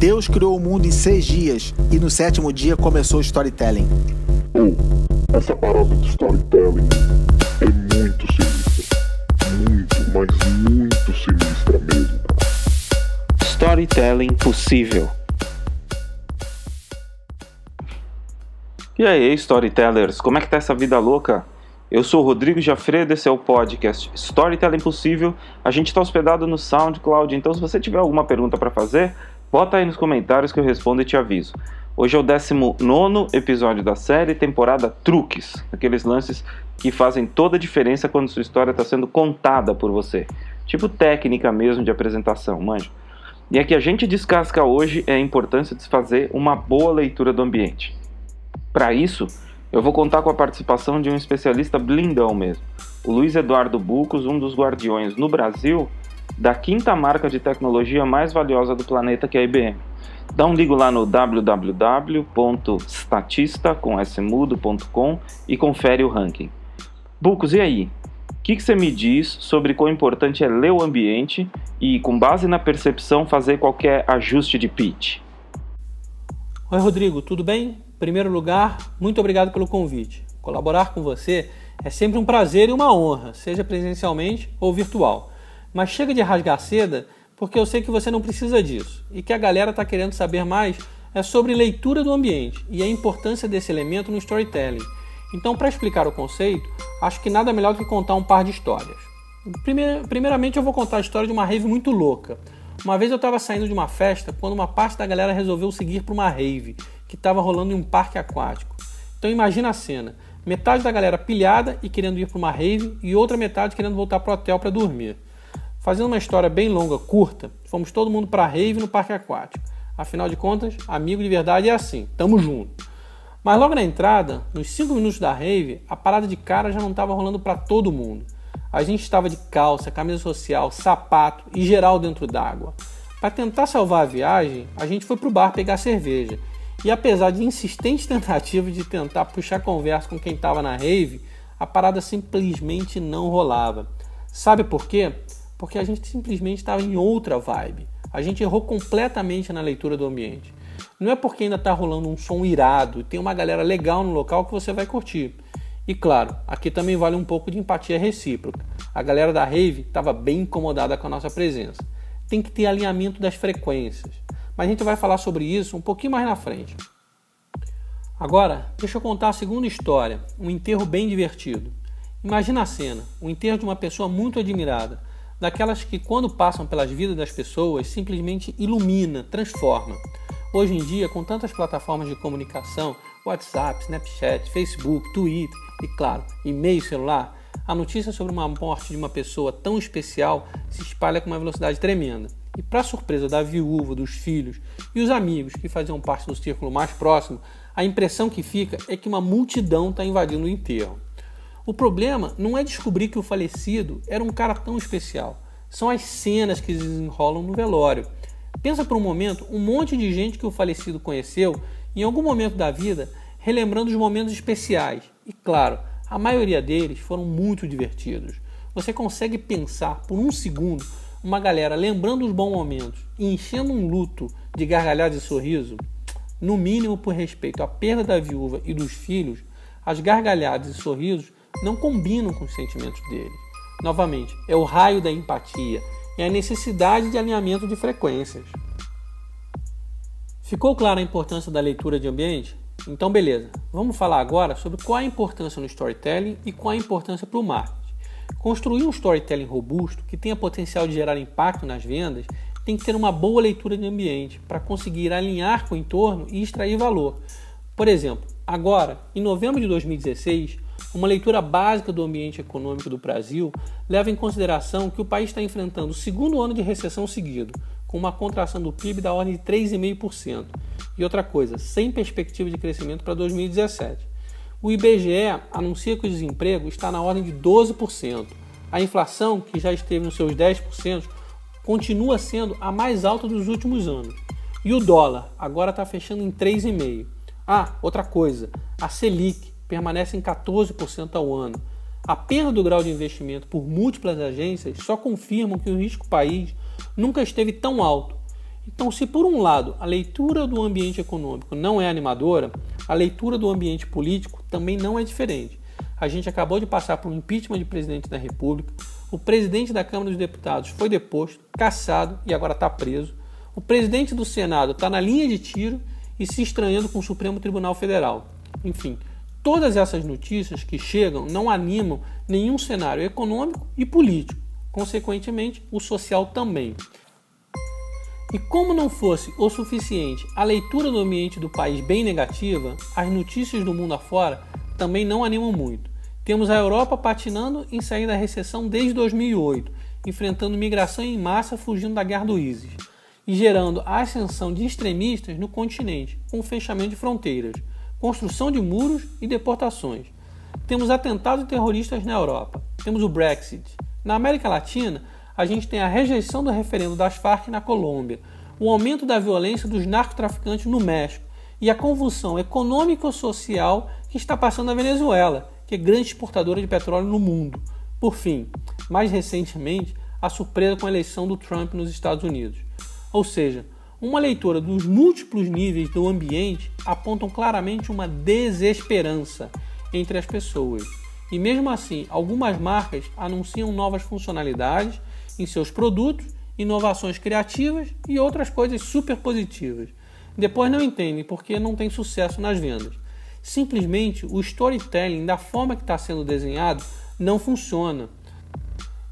Deus criou o mundo em seis dias e no sétimo dia começou o storytelling. Oh, essa parada de storytelling é muito sinistra. Muito, mas muito sinistra mesmo. Storytelling possível. E aí, storytellers, como é que tá essa vida louca? Eu sou o Rodrigo Jafredo, esse é o podcast Storytelling Possível. A gente está hospedado no SoundCloud, então se você tiver alguma pergunta para fazer, bota aí nos comentários que eu respondo e te aviso. Hoje é o 19 episódio da série, temporada Truques aqueles lances que fazem toda a diferença quando sua história está sendo contada por você. Tipo técnica mesmo de apresentação, manja. E a que a gente descasca hoje é a importância de fazer uma boa leitura do ambiente. Para isso, eu vou contar com a participação de um especialista blindão mesmo, o Luiz Eduardo Bucos, um dos guardiões no Brasil da quinta marca de tecnologia mais valiosa do planeta, que é a IBM. Dá um ligo lá no www.statista.com e confere o ranking. Bucos, e aí? O que, que você me diz sobre quão importante é ler o ambiente e, com base na percepção, fazer qualquer ajuste de pitch? Oi, Rodrigo, tudo bem? primeiro lugar, muito obrigado pelo convite. Colaborar com você é sempre um prazer e uma honra, seja presencialmente ou virtual. Mas chega de rasgar porque eu sei que você não precisa disso e que a galera está querendo saber mais é sobre leitura do ambiente e a importância desse elemento no storytelling. Então, para explicar o conceito, acho que nada melhor do que contar um par de histórias. Primeiramente, eu vou contar a história de uma rave muito louca. Uma vez eu estava saindo de uma festa quando uma parte da galera resolveu seguir para uma rave que estava rolando em um parque aquático. Então imagina a cena: metade da galera pilhada e querendo ir para uma rave e outra metade querendo voltar para o hotel para dormir. Fazendo uma história bem longa, curta, fomos todo mundo para rave no parque aquático. Afinal de contas, amigo de verdade é assim, tamo junto. Mas logo na entrada, nos 5 minutos da rave, a parada de cara já não estava rolando para todo mundo. A gente estava de calça, camisa social, sapato e geral dentro d'água. Para tentar salvar a viagem, a gente foi pro bar pegar cerveja e apesar de insistentes tentativas de tentar puxar conversa com quem estava na rave, a parada simplesmente não rolava. Sabe por quê? Porque a gente simplesmente estava em outra vibe. A gente errou completamente na leitura do ambiente. Não é porque ainda está rolando um som irado e tem uma galera legal no local que você vai curtir. E claro, aqui também vale um pouco de empatia recíproca. A galera da rave estava bem incomodada com a nossa presença. Tem que ter alinhamento das frequências mas a gente vai falar sobre isso um pouquinho mais na frente. Agora, deixa eu contar a segunda história, um enterro bem divertido. Imagina a cena, o enterro de uma pessoa muito admirada, daquelas que quando passam pelas vidas das pessoas simplesmente ilumina, transforma. Hoje em dia, com tantas plataformas de comunicação, WhatsApp, Snapchat, Facebook, Twitter e claro, e-mail celular, a notícia sobre uma morte de uma pessoa tão especial se espalha com uma velocidade tremenda. E, para surpresa da viúva, dos filhos e os amigos que faziam parte do círculo mais próximo, a impressão que fica é que uma multidão está invadindo o enterro. O problema não é descobrir que o falecido era um cara tão especial, são as cenas que desenrolam no velório. Pensa por um momento um monte de gente que o falecido conheceu em algum momento da vida, relembrando os momentos especiais. E claro, a maioria deles foram muito divertidos. Você consegue pensar por um segundo uma galera lembrando os bons momentos e enchendo um luto de gargalhadas e sorriso, no mínimo por respeito à perda da viúva e dos filhos, as gargalhadas e sorrisos não combinam com os sentimentos dele. Novamente, é o raio da empatia e a necessidade de alinhamento de frequências. Ficou clara a importância da leitura de ambiente? Então, beleza. Vamos falar agora sobre qual a importância no storytelling e qual a importância para o marketing. Construir um storytelling robusto que tenha potencial de gerar impacto nas vendas tem que ter uma boa leitura de ambiente para conseguir alinhar com o entorno e extrair valor. Por exemplo, agora, em novembro de 2016, uma leitura básica do ambiente econômico do Brasil leva em consideração que o país está enfrentando o segundo ano de recessão seguido, com uma contração do PIB da ordem de 3,5%. E outra coisa, sem perspectiva de crescimento para 2017. O IBGE anuncia que o desemprego está na ordem de 12%. A inflação, que já esteve nos seus 10%, continua sendo a mais alta dos últimos anos. E o dólar agora está fechando em 3,5%. Ah, outra coisa, a Selic permanece em 14% ao ano. A perda do grau de investimento por múltiplas agências só confirmam que o risco país nunca esteve tão alto. Então, se por um lado a leitura do ambiente econômico não é animadora, a leitura do ambiente político também não é diferente. A gente acabou de passar por um impeachment de presidente da República, o presidente da Câmara dos Deputados foi deposto, caçado e agora está preso. O presidente do Senado está na linha de tiro e se estranhando com o Supremo Tribunal Federal. Enfim, todas essas notícias que chegam não animam nenhum cenário econômico e político, consequentemente, o social também. E como não fosse o suficiente a leitura do ambiente do país bem negativa, as notícias do mundo afora também não animam muito. Temos a Europa patinando em sair da recessão desde 2008, enfrentando migração em massa fugindo da guerra do ISIS e gerando a ascensão de extremistas no continente, com o fechamento de fronteiras, construção de muros e deportações. Temos atentados terroristas na Europa, temos o Brexit. Na América Latina, a gente tem a rejeição do referendo das Farc na Colômbia, o aumento da violência dos narcotraficantes no México e a convulsão econômico-social que está passando na Venezuela, que é grande exportadora de petróleo no mundo. Por fim, mais recentemente, a surpresa com a eleição do Trump nos Estados Unidos. Ou seja, uma leitura dos múltiplos níveis do ambiente apontam claramente uma desesperança entre as pessoas. E mesmo assim, algumas marcas anunciam novas funcionalidades em seus produtos, inovações criativas e outras coisas super positivas. Depois não entendem porque não tem sucesso nas vendas. Simplesmente o storytelling da forma que está sendo desenhado não funciona.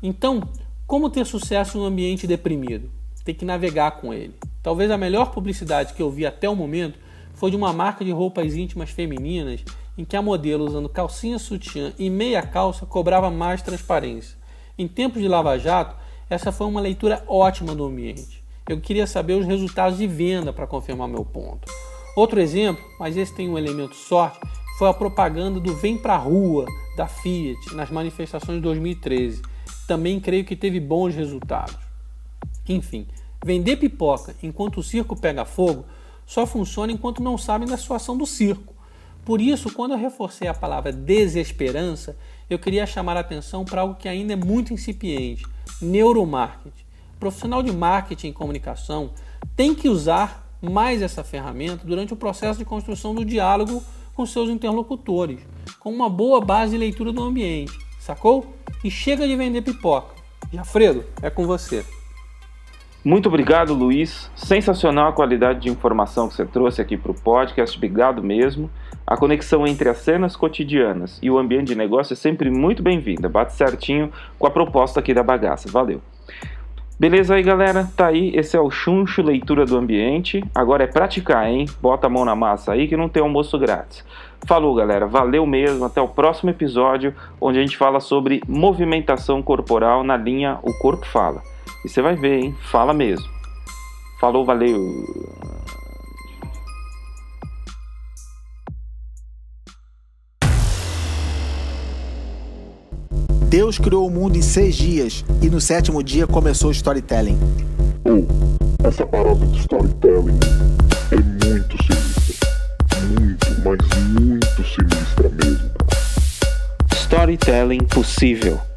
Então, como ter sucesso em um ambiente deprimido? Tem que navegar com ele. Talvez a melhor publicidade que eu vi até o momento foi de uma marca de roupas íntimas femininas em que a modelo usando calcinha sutiã e meia calça cobrava mais transparência. Em tempos de Lava Jato, essa foi uma leitura ótima do ambiente. Eu queria saber os resultados de venda para confirmar meu ponto. Outro exemplo, mas esse tem um elemento sorte, foi a propaganda do Vem Pra Rua da Fiat nas manifestações de 2013. Também creio que teve bons resultados. Enfim, vender pipoca enquanto o circo pega fogo só funciona enquanto não sabem da situação do circo. Por isso, quando eu reforcei a palavra desesperança, eu queria chamar a atenção para algo que ainda é muito incipiente: neuromarketing. O profissional de marketing e comunicação tem que usar mais essa ferramenta durante o processo de construção do diálogo com seus interlocutores, com uma boa base de leitura do ambiente, sacou? E chega de vender pipoca. Jafredo, é com você. Muito obrigado, Luiz. Sensacional a qualidade de informação que você trouxe aqui para o podcast. Obrigado mesmo. A conexão entre as cenas cotidianas e o ambiente de negócio é sempre muito bem-vinda. Bate certinho com a proposta aqui da bagaça. Valeu. Beleza aí, galera? Tá aí, esse é o Chuncho Leitura do Ambiente. Agora é praticar, hein? Bota a mão na massa aí que não tem almoço grátis. Falou, galera. Valeu mesmo. Até o próximo episódio, onde a gente fala sobre movimentação corporal na linha O Corpo Fala. E você vai ver, hein? Fala mesmo. Falou, valeu. Deus criou o mundo em seis dias e no sétimo dia começou o storytelling. Oh, essa parada de storytelling é muito sinistra. Muito, mas muito sinistra mesmo. Storytelling possível.